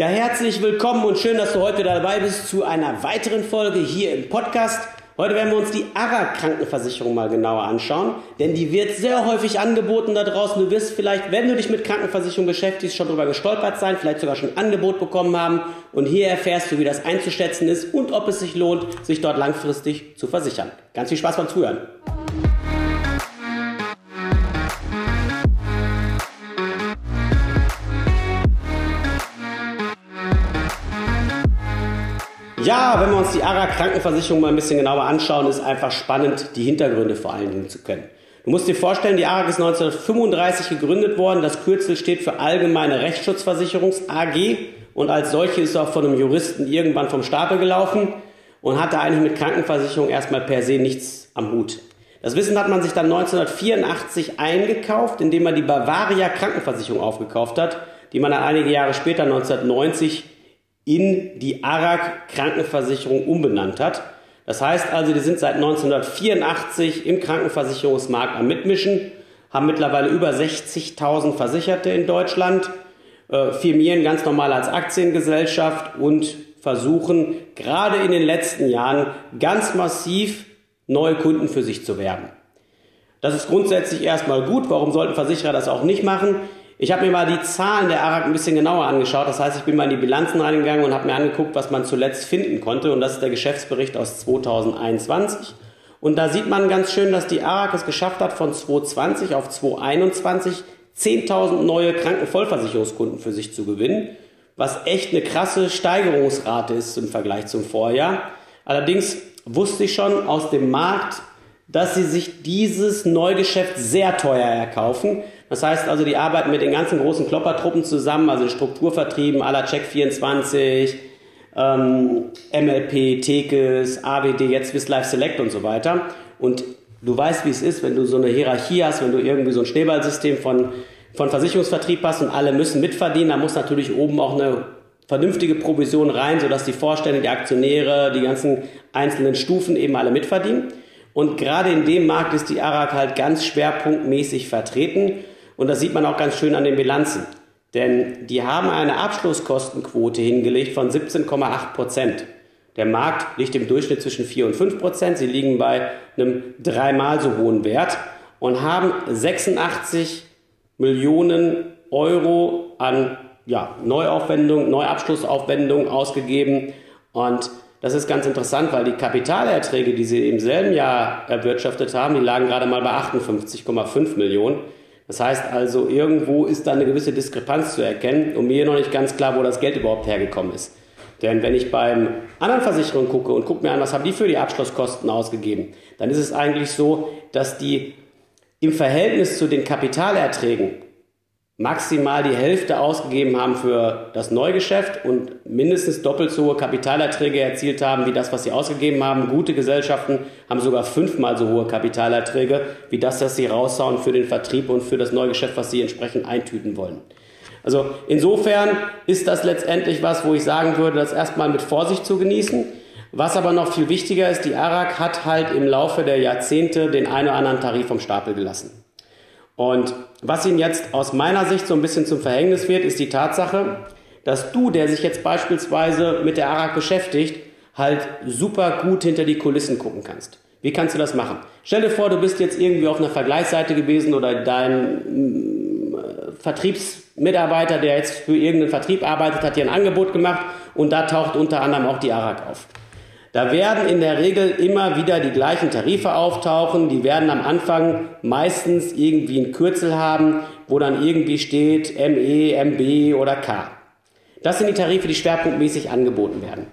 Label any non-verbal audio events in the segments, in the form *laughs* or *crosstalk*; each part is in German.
Ja, herzlich willkommen und schön, dass du heute dabei bist zu einer weiteren Folge hier im Podcast. Heute werden wir uns die ARA-Krankenversicherung mal genauer anschauen, denn die wird sehr häufig angeboten da draußen. Du wirst vielleicht, wenn du dich mit Krankenversicherung beschäftigst, schon drüber gestolpert sein, vielleicht sogar schon ein Angebot bekommen haben. Und hier erfährst du, wie das einzuschätzen ist und ob es sich lohnt, sich dort langfristig zu versichern. Ganz viel Spaß beim Zuhören. Ja, wenn wir uns die ARA Krankenversicherung mal ein bisschen genauer anschauen, ist einfach spannend, die Hintergründe vor allen Dingen zu kennen. Du musst dir vorstellen, die ARAG ist 1935 gegründet worden. Das Kürzel steht für Allgemeine Rechtsschutzversicherungs AG und als solche ist auch von einem Juristen irgendwann vom Stapel gelaufen und hatte eigentlich mit Krankenversicherung erstmal per se nichts am Hut. Das Wissen hat man sich dann 1984 eingekauft, indem man die Bavaria Krankenversicherung aufgekauft hat, die man dann einige Jahre später 1990 in die ARAG Krankenversicherung umbenannt hat. Das heißt also, die sind seit 1984 im Krankenversicherungsmarkt am Mitmischen, haben mittlerweile über 60.000 Versicherte in Deutschland, äh, firmieren ganz normal als Aktiengesellschaft und versuchen gerade in den letzten Jahren ganz massiv neue Kunden für sich zu werben. Das ist grundsätzlich erstmal gut. Warum sollten Versicherer das auch nicht machen? Ich habe mir mal die Zahlen der ARAG ein bisschen genauer angeschaut. Das heißt, ich bin mal in die Bilanzen reingegangen und habe mir angeguckt, was man zuletzt finden konnte. Und das ist der Geschäftsbericht aus 2021. Und da sieht man ganz schön, dass die ARAG es geschafft hat, von 2020 auf 2021 10.000 neue Krankenvollversicherungskunden für sich zu gewinnen, was echt eine krasse Steigerungsrate ist im Vergleich zum Vorjahr. Allerdings wusste ich schon aus dem Markt, dass sie sich dieses Neugeschäft sehr teuer erkaufen. Das heißt also, die arbeiten mit den ganzen großen Kloppertruppen zusammen, also Strukturvertrieben aller Check24, ähm, MLP, Tekes, AWD, jetzt Swiss Life Select und so weiter. Und du weißt, wie es ist, wenn du so eine Hierarchie hast, wenn du irgendwie so ein Schneeballsystem von, von Versicherungsvertrieb hast und alle müssen mitverdienen, dann muss natürlich oben auch eine vernünftige Provision rein, sodass die Vorstände, die Aktionäre, die ganzen einzelnen Stufen eben alle mitverdienen. Und gerade in dem Markt ist die ARAG halt ganz schwerpunktmäßig vertreten. Und das sieht man auch ganz schön an den Bilanzen. Denn die haben eine Abschlusskostenquote hingelegt von 17,8 Prozent. Der Markt liegt im Durchschnitt zwischen 4 und 5 Prozent. Sie liegen bei einem dreimal so hohen Wert und haben 86 Millionen Euro an ja, Neuaufwendung, Neuabschlussaufwendung ausgegeben. Und das ist ganz interessant, weil die Kapitalerträge, die sie im selben Jahr erwirtschaftet haben, die lagen gerade mal bei 58,5 Millionen. Das heißt also, irgendwo ist da eine gewisse Diskrepanz zu erkennen und mir noch nicht ganz klar, wo das Geld überhaupt hergekommen ist. Denn wenn ich beim anderen Versicherungen gucke und gucke mir an, was haben die für die Abschlusskosten ausgegeben, dann ist es eigentlich so, dass die im Verhältnis zu den Kapitalerträgen maximal die Hälfte ausgegeben haben für das Neugeschäft und mindestens doppelt so hohe Kapitalerträge erzielt haben wie das, was sie ausgegeben haben. Gute Gesellschaften haben sogar fünfmal so hohe Kapitalerträge wie das, was sie raushauen für den Vertrieb und für das Neugeschäft, was sie entsprechend eintüten wollen. Also insofern ist das letztendlich was, wo ich sagen würde, das erstmal mit Vorsicht zu genießen. Was aber noch viel wichtiger ist, die ARAG hat halt im Laufe der Jahrzehnte den einen oder anderen Tarif vom Stapel gelassen. Und was Ihnen jetzt aus meiner Sicht so ein bisschen zum Verhängnis wird, ist die Tatsache, dass du, der sich jetzt beispielsweise mit der ARAG beschäftigt, halt super gut hinter die Kulissen gucken kannst. Wie kannst du das machen? Stell dir vor, du bist jetzt irgendwie auf einer Vergleichsseite gewesen oder dein mm, Vertriebsmitarbeiter, der jetzt für irgendeinen Vertrieb arbeitet, hat dir ein Angebot gemacht und da taucht unter anderem auch die ARAG auf. Da werden in der Regel immer wieder die gleichen Tarife auftauchen. Die werden am Anfang meistens irgendwie ein Kürzel haben, wo dann irgendwie steht ME, MB oder K. Das sind die Tarife, die schwerpunktmäßig angeboten werden.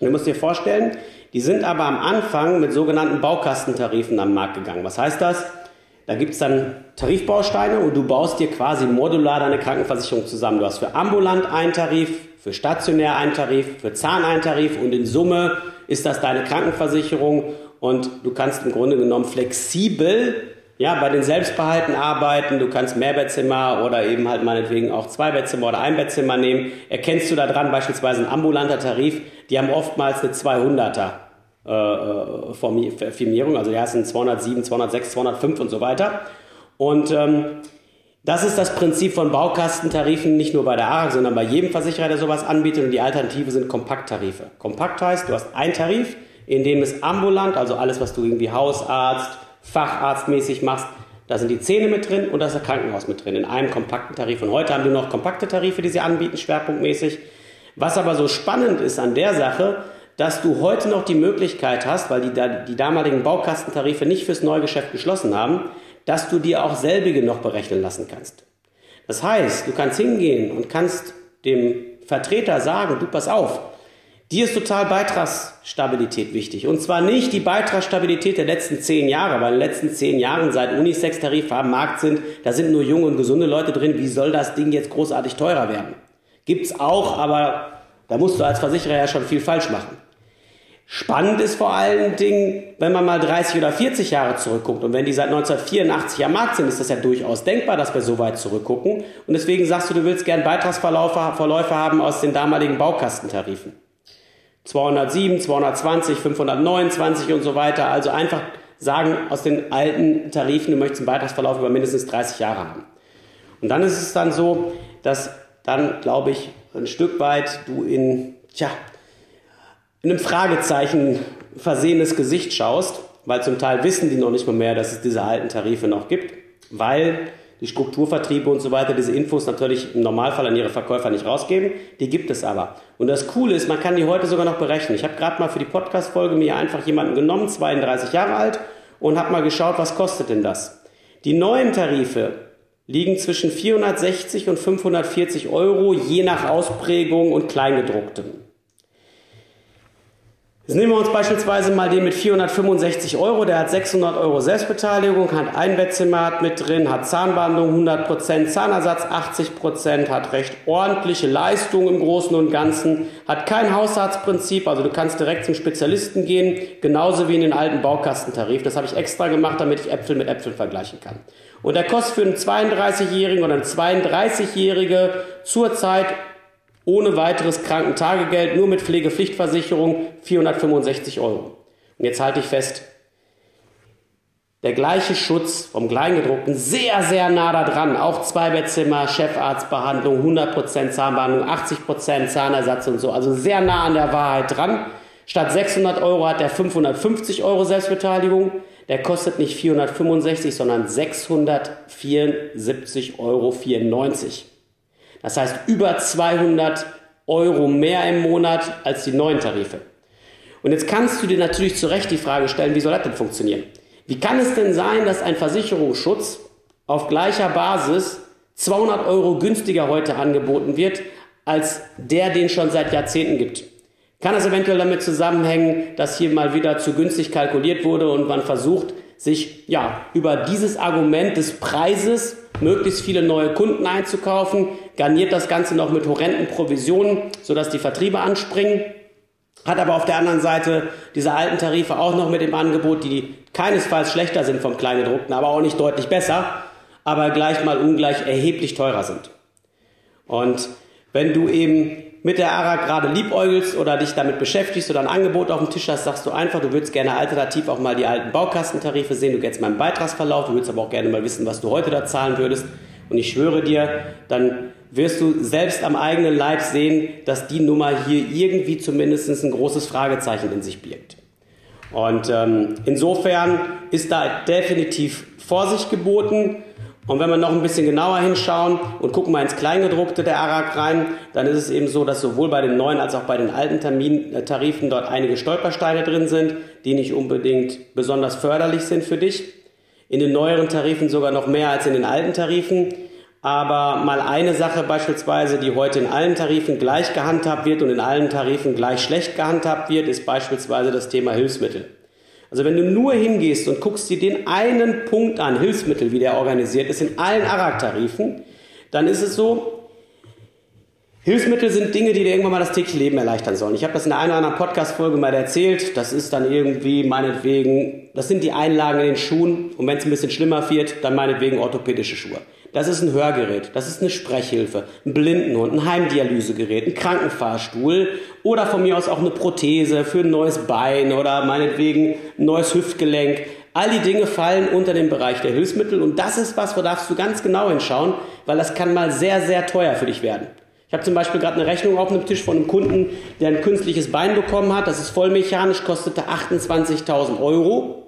Und du musst dir vorstellen, die sind aber am Anfang mit sogenannten Baukastentarifen am Markt gegangen. Was heißt das? Da gibt es dann Tarifbausteine und du baust dir quasi modular deine Krankenversicherung zusammen. Du hast für ambulant einen Tarif, für stationär einen Tarif, für Zahn einen Tarif und in Summe ist das deine Krankenversicherung und du kannst im Grunde genommen flexibel ja, bei den Selbstbehalten arbeiten, du kannst Mehrbettzimmer oder eben halt meinetwegen auch Zweibettzimmer oder Einbettzimmer nehmen. Erkennst du da dran beispielsweise ein ambulanter Tarif, die haben oftmals eine 200er äh, Firmierung, also die heißen 207, 206, 205 und so weiter. Und ähm, Das ist das Prinzip von Baukastentarifen, nicht nur bei der ARAG, sondern bei jedem Versicherer, der sowas anbietet. Und die Alternative sind Kompakttarife. Kompakt heißt, du hast einen Tarif, in dem es ambulant, also alles, was du irgendwie Hausarzt, Facharztmäßig machst, da sind die Zähne mit drin und da ist das Krankenhaus mit drin in einem kompakten Tarif. Und heute haben wir noch kompakte Tarife, die sie anbieten, schwerpunktmäßig. Was aber so spannend ist an der Sache, dass du heute noch die Möglichkeit hast, weil die, die damaligen Baukastentarife nicht fürs Neugeschäft geschlossen haben, dass du dir auch selbige noch berechnen lassen kannst. Das heißt, du kannst hingehen und kannst dem Vertreter sagen, du pass auf, Dir ist total Beitragsstabilität wichtig. Und zwar nicht die Beitragsstabilität der letzten zehn Jahre, weil in den letzten zehn Jahren seit Unisex-Tarife am Markt sind, da sind nur junge und gesunde Leute drin. Wie soll das Ding jetzt großartig teurer werden? Gibt's auch, aber da musst du als Versicherer ja schon viel falsch machen. Spannend ist vor allen Dingen, wenn man mal 30 oder 40 Jahre zurückguckt und wenn die seit 1984 am Markt sind, ist das ja durchaus denkbar, dass wir so weit zurückgucken. Und deswegen sagst du, du willst gern Beitragsverläufe haben aus den damaligen Baukastentarifen. 207, 220, 529 und so weiter. Also einfach sagen aus den alten Tarifen, du möchtest einen Beitragsverlauf über mindestens 30 Jahre haben. Und dann ist es dann so, dass dann, glaube ich, ein Stück weit du in, tja, in einem Fragezeichen versehenes Gesicht schaust, weil zum Teil wissen die noch nicht mal mehr, dass es diese alten Tarife noch gibt, weil die Strukturvertriebe und so weiter diese Infos natürlich im Normalfall an ihre Verkäufer nicht rausgeben. Die gibt es aber. Und das Coole ist, man kann die heute sogar noch berechnen. Ich habe gerade mal für die Podcast-Folge mir einfach jemanden genommen, 32 Jahre alt, und habe mal geschaut, was kostet denn das? Die neuen Tarife liegen zwischen 460 und 540 Euro, je nach Ausprägung und Kleingedrucktem. Jetzt nehmen wir uns beispielsweise mal den mit 465 Euro, der hat 600 Euro Selbstbeteiligung, hat ein Bettzimmer mit drin, hat Zahnbandung 100%, Zahnersatz 80%, hat recht ordentliche Leistung im Großen und Ganzen, hat kein Hausarztprinzip, also du kannst direkt zum Spezialisten gehen, genauso wie in den alten Baukastentarif. Das habe ich extra gemacht, damit ich Äpfel mit Äpfeln vergleichen kann. Und der kostet für einen 32-Jährigen oder eine 32-Jährige zurzeit ohne weiteres Krankentagegeld, nur mit Pflegepflichtversicherung 465 Euro. Und jetzt halte ich fest, der gleiche Schutz vom Kleingedruckten, sehr, sehr nah da dran. Auch Zweibettzimmer, Chefarztbehandlung, 100% Zahnbehandlung, 80% Zahnersatz und so. Also sehr nah an der Wahrheit dran. Statt 600 Euro hat er 550 Euro Selbstbeteiligung. Der kostet nicht 465, sondern 674,94 Euro. Das heißt über 200 Euro mehr im Monat als die neuen Tarife. Und jetzt kannst du dir natürlich zu Recht die Frage stellen, wie soll das denn funktionieren? Wie kann es denn sein, dass ein Versicherungsschutz auf gleicher Basis 200 Euro günstiger heute angeboten wird, als der, den schon seit Jahrzehnten gibt? Kann es eventuell damit zusammenhängen, dass hier mal wieder zu günstig kalkuliert wurde und man versucht, sich ja über dieses Argument des Preises möglichst viele neue Kunden einzukaufen, garniert das Ganze noch mit horrenden Provisionen, sodass die Vertriebe anspringen, hat aber auf der anderen Seite diese alten Tarife auch noch mit dem Angebot, die keinesfalls schlechter sind vom Kleingedruckten, aber auch nicht deutlich besser, aber gleich mal ungleich erheblich teurer sind. Und wenn du eben mit der ARA gerade liebäugelst oder dich damit beschäftigst oder ein Angebot auf dem Tisch hast, sagst du einfach, du würdest gerne alternativ auch mal die alten Baukastentarife sehen, du kennst meinen Beitragsverlauf, du würdest aber auch gerne mal wissen, was du heute da zahlen würdest. Und ich schwöre dir, dann wirst du selbst am eigenen Leib sehen, dass die Nummer hier irgendwie zumindest ein großes Fragezeichen in sich birgt. Und ähm, insofern ist da definitiv Vorsicht geboten. Und wenn wir noch ein bisschen genauer hinschauen und gucken mal ins Kleingedruckte der ARAG rein, dann ist es eben so, dass sowohl bei den neuen als auch bei den alten Termin, äh, Tarifen dort einige Stolpersteine drin sind, die nicht unbedingt besonders förderlich sind für dich. In den neueren Tarifen sogar noch mehr als in den alten Tarifen. Aber mal eine Sache beispielsweise, die heute in allen Tarifen gleich gehandhabt wird und in allen Tarifen gleich schlecht gehandhabt wird, ist beispielsweise das Thema Hilfsmittel. Also wenn du nur hingehst und guckst dir den einen Punkt an, Hilfsmittel, wie der organisiert ist, in allen ARAG-Tarifen, dann ist es so, Hilfsmittel sind Dinge, die dir irgendwann mal das tägliche Leben erleichtern sollen. Ich habe das in der einen oder anderen Podcast-Folge mal erzählt. Das ist dann irgendwie meinetwegen, das sind die Einlagen in den Schuhen. Und wenn es ein bisschen schlimmer wird, dann meinetwegen orthopädische Schuhe. Das ist ein Hörgerät, das ist eine Sprechhilfe, ein Blindenhund, ein Heimdialysegerät, ein Krankenfahrstuhl oder von mir aus auch eine Prothese für ein neues Bein oder meinetwegen ein neues Hüftgelenk. All die Dinge fallen unter den Bereich der Hilfsmittel und das ist was, wo darfst du ganz genau hinschauen, weil das kann mal sehr, sehr teuer für dich werden. Ich habe zum Beispiel gerade eine Rechnung auf dem Tisch von einem Kunden, der ein künstliches Bein bekommen hat. Das ist vollmechanisch, kostete 28.000 Euro.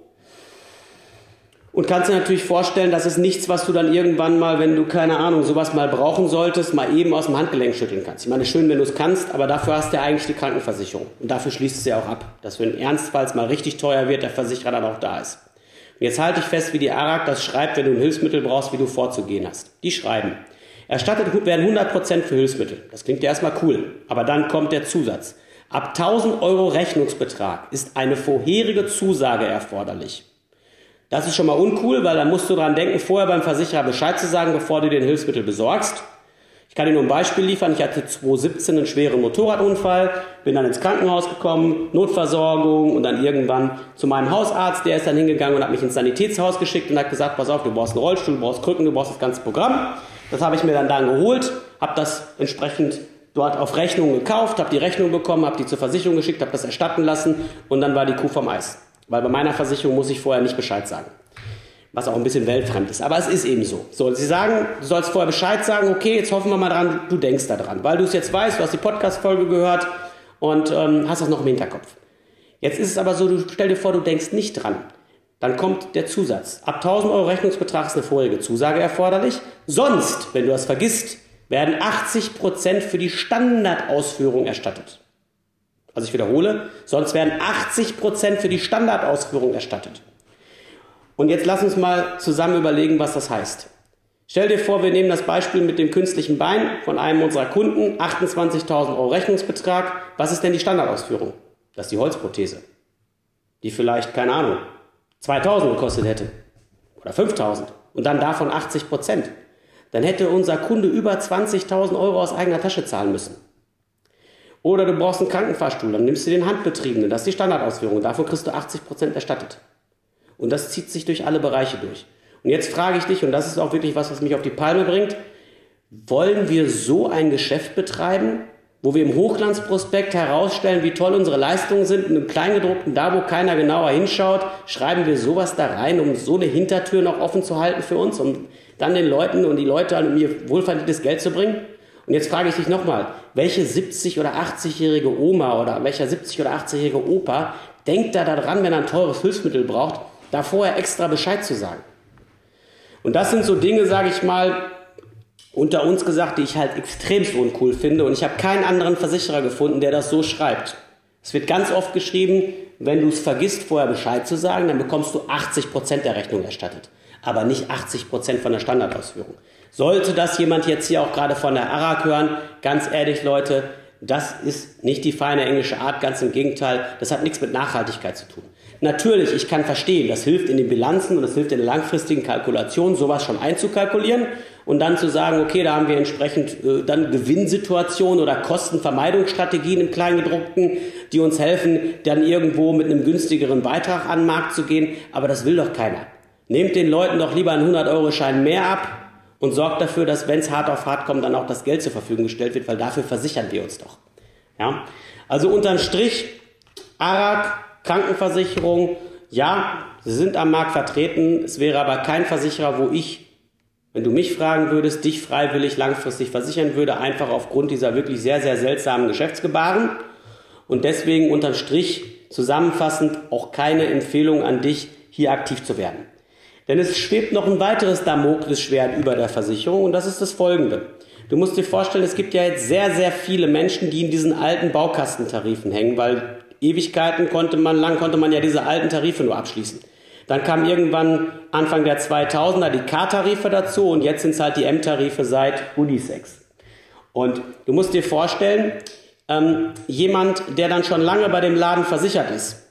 Und kannst dir natürlich vorstellen, das ist nichts, was du dann irgendwann mal, wenn du keine Ahnung, sowas mal brauchen solltest, mal eben aus dem Handgelenk schütteln kannst. Ich meine, schön, wenn du es kannst, aber dafür hast du ja eigentlich die Krankenversicherung. Und dafür schließt es ja auch ab, dass wenn ernstfalls mal richtig teuer wird, der Versicherer dann auch da ist. Und jetzt halte ich fest, wie die ARAG das schreibt, wenn du ein Hilfsmittel brauchst, wie du vorzugehen hast. Die schreiben, erstattet werden 100% für Hilfsmittel. Das klingt ja erstmal cool. Aber dann kommt der Zusatz. Ab 1000 Euro Rechnungsbetrag ist eine vorherige Zusage erforderlich. Das ist schon mal uncool, weil da musst du dran denken, vorher beim Versicherer Bescheid zu sagen, bevor du den Hilfsmittel besorgst. Ich kann dir nur ein Beispiel liefern. Ich hatte 2017 einen schweren Motorradunfall, bin dann ins Krankenhaus gekommen, Notversorgung und dann irgendwann zu meinem Hausarzt. Der ist dann hingegangen und hat mich ins Sanitätshaus geschickt und hat gesagt, pass auf, du brauchst einen Rollstuhl, du brauchst Krücken, du brauchst das ganze Programm. Das habe ich mir dann dann geholt, habe das entsprechend dort auf Rechnung gekauft, habe die Rechnung bekommen, habe die zur Versicherung geschickt, habe das erstatten lassen und dann war die Kuh vom Eis. Weil bei meiner Versicherung muss ich vorher nicht Bescheid sagen. Was auch ein bisschen weltfremd ist. Aber es ist eben so. So, sie sagen, du sollst vorher Bescheid sagen, okay, jetzt hoffen wir mal dran, du denkst da dran. Weil du es jetzt weißt, du hast die Podcast-Folge gehört und ähm, hast das noch im Hinterkopf. Jetzt ist es aber so, du stell dir vor, du denkst nicht dran. Dann kommt der Zusatz. Ab 1000 Euro Rechnungsbetrag ist eine vorherige Zusage erforderlich. Sonst, wenn du das vergisst, werden 80% für die Standardausführung erstattet. Also ich wiederhole, sonst werden 80% für die Standardausführung erstattet. Und jetzt lass uns mal zusammen überlegen, was das heißt. Stell dir vor, wir nehmen das Beispiel mit dem künstlichen Bein von einem unserer Kunden, 28.000 Euro Rechnungsbetrag. Was ist denn die Standardausführung? Das ist die Holzprothese, die vielleicht, keine Ahnung, 2.000 gekostet hätte oder 5.000 und dann davon 80 Prozent. Dann hätte unser Kunde über 20.000 Euro aus eigener Tasche zahlen müssen. Oder du brauchst einen Krankenfahrstuhl, dann nimmst du den Handbetriebenen, das ist die Standardausführung, davon kriegst du 80 Prozent erstattet. Und das zieht sich durch alle Bereiche durch. Und jetzt frage ich dich, und das ist auch wirklich was, was mich auf die Palme bringt, wollen wir so ein Geschäft betreiben, wo wir im Hochglanzprospekt herausstellen, wie toll unsere Leistungen sind, und im Kleingedruckten, da wo keiner genauer hinschaut, schreiben wir sowas da rein, um so eine Hintertür noch offen zu halten für uns, um dann den Leuten und die Leute an mir wohlverdientes Geld zu bringen? Und jetzt frage ich dich nochmal, welche 70- oder 80-jährige Oma oder welcher 70- oder 80-jährige Opa denkt da daran, wenn er ein teures Hilfsmittel braucht, da vorher extra Bescheid zu sagen? Und das sind so Dinge, sage ich mal, unter uns gesagt, die ich halt extremst uncool finde. Und ich habe keinen anderen Versicherer gefunden, der das so schreibt. Es wird ganz oft geschrieben, wenn du es vergisst, vorher Bescheid zu sagen, dann bekommst du 80% der Rechnung erstattet. Aber nicht 80% von der Standardausführung. Sollte das jemand jetzt hier auch gerade von der ARAG hören, ganz ehrlich Leute, das ist nicht die feine englische Art, ganz im Gegenteil, das hat nichts mit Nachhaltigkeit zu tun. Natürlich, ich kann verstehen, das hilft in den Bilanzen und das hilft in der langfristigen Kalkulation, sowas schon einzukalkulieren und dann zu sagen, okay, da haben wir entsprechend äh, dann Gewinnsituationen oder Kostenvermeidungsstrategien im Kleingedruckten, die uns helfen, dann irgendwo mit einem günstigeren Beitrag an den Markt zu gehen, aber das will doch keiner. Nehmt den Leuten doch lieber einen 100-Euro-Schein mehr ab, und sorgt dafür, dass, wenn es hart auf hart kommt, dann auch das Geld zur Verfügung gestellt wird, weil dafür versichern wir uns doch. Ja? Also unterm Strich, ARAG, Krankenversicherung, ja, sie sind am Markt vertreten. Es wäre aber kein Versicherer, wo ich, wenn du mich fragen würdest, dich freiwillig langfristig versichern würde, einfach aufgrund dieser wirklich sehr, sehr seltsamen Geschäftsgebaren. Und deswegen unterm Strich zusammenfassend auch keine Empfehlung an dich, hier aktiv zu werden. Denn es schwebt noch ein weiteres Damoklesschwert über der Versicherung und das ist das folgende. Du musst dir vorstellen, es gibt ja jetzt sehr, sehr viele Menschen, die in diesen alten Baukastentarifen hängen, weil Ewigkeiten konnte man, lang konnte man ja diese alten Tarife nur abschließen. Dann kam irgendwann Anfang der 2000er die K-Tarife dazu und jetzt sind es halt die M-Tarife seit Unisex. Und du musst dir vorstellen, ähm, jemand, der dann schon lange bei dem Laden versichert ist,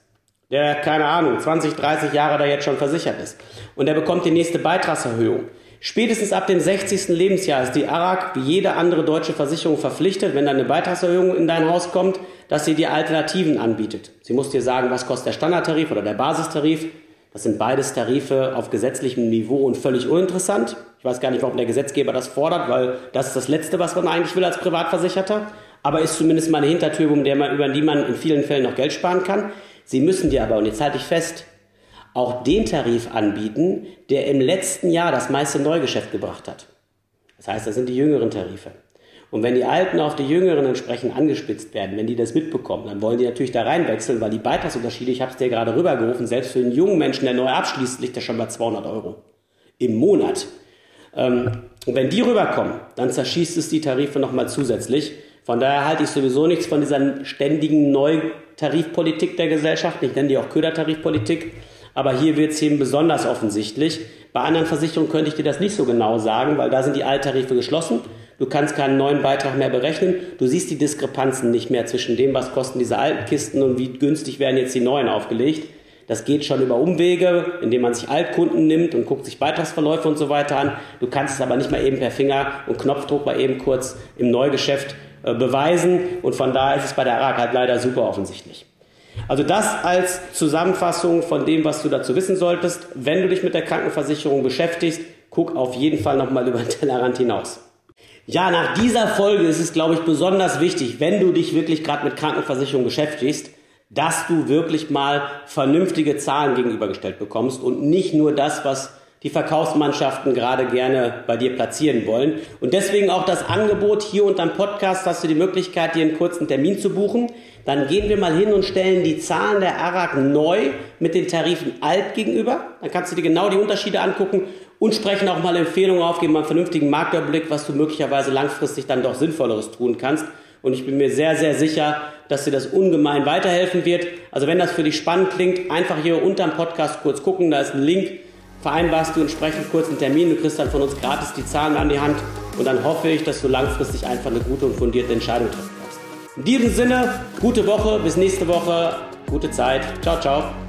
der, keine Ahnung, 20, 30 Jahre da jetzt schon versichert ist. Und der bekommt die nächste Beitragserhöhung. Spätestens ab dem 60. Lebensjahr ist die ARAG wie jede andere deutsche Versicherung verpflichtet, wenn dann eine Beitragserhöhung in dein Haus kommt, dass sie dir Alternativen anbietet. Sie muss dir sagen, was kostet der Standardtarif oder der Basistarif. Das sind beides Tarife auf gesetzlichem Niveau und völlig uninteressant. Ich weiß gar nicht, warum der Gesetzgeber das fordert, weil das ist das Letzte, was man eigentlich will als Privatversicherter. Aber ist zumindest mal eine Hintertür, über die man in vielen Fällen noch Geld sparen kann. Sie müssen dir aber, und jetzt halte ich fest, auch den Tarif anbieten, der im letzten Jahr das meiste Neugeschäft gebracht hat. Das heißt, das sind die jüngeren Tarife. Und wenn die Alten auf die Jüngeren entsprechend angespitzt werden, wenn die das mitbekommen, dann wollen die natürlich da reinwechseln, weil die Beitragsunterschiede, ich habe es dir gerade rübergerufen, selbst für einen jungen Menschen, der neu abschließt, liegt er schon bei 200 Euro im Monat. Ähm, und wenn die rüberkommen, dann zerschießt es die Tarife nochmal zusätzlich. Von daher halte ich sowieso nichts von dieser ständigen Neutarifpolitik der Gesellschaft. Ich nenne die auch Ködertarifpolitik. Aber hier wird es eben besonders offensichtlich. Bei anderen Versicherungen könnte ich dir das nicht so genau sagen, weil da sind die Alttarife geschlossen. Du kannst keinen neuen Beitrag mehr berechnen. Du siehst die Diskrepanzen nicht mehr zwischen dem, was kosten diese alten Kisten und wie günstig werden jetzt die neuen aufgelegt. Das geht schon über Umwege, indem man sich Altkunden nimmt und guckt sich Beitragsverläufe und so weiter an. Du kannst es aber nicht mal eben per Finger und Knopfdruck mal eben kurz im Neugeschäft äh, beweisen. Und von daher ist es bei der ARAG halt leider super offensichtlich. Also das als Zusammenfassung von dem, was du dazu wissen solltest. Wenn du dich mit der Krankenversicherung beschäftigst, guck auf jeden Fall nochmal *laughs* über den Tellerrand hinaus. Ja, nach dieser Folge ist es, glaube ich, besonders wichtig, wenn du dich wirklich gerade mit Krankenversicherung beschäftigst, dass du wirklich mal vernünftige Zahlen gegenübergestellt bekommst und nicht nur das, was die Verkaufsmannschaften gerade gerne bei dir platzieren wollen. Und deswegen auch das Angebot hier unterm Podcast hast du die Möglichkeit, dir einen kurzen Termin zu buchen. Dann gehen wir mal hin und stellen die Zahlen der ARAG neu mit den Tarifen alt gegenüber. Dann kannst du dir genau die Unterschiede angucken und sprechen auch mal Empfehlungen aufgeben, mal einen vernünftigen Marktüberblick, was du möglicherweise langfristig dann doch Sinnvolleres tun kannst. Und ich bin mir sehr, sehr sicher, dass dir das ungemein weiterhelfen wird. Also wenn das für dich spannend klingt, einfach hier unterm Podcast kurz gucken, da ist ein Link vereinbarst du entsprechend kurz einen Termin, du kriegst dann von uns gratis die Zahlen an die Hand und dann hoffe ich, dass du langfristig einfach eine gute und fundierte Entscheidung treffen kannst. In diesem Sinne, gute Woche, bis nächste Woche, gute Zeit, ciao, ciao.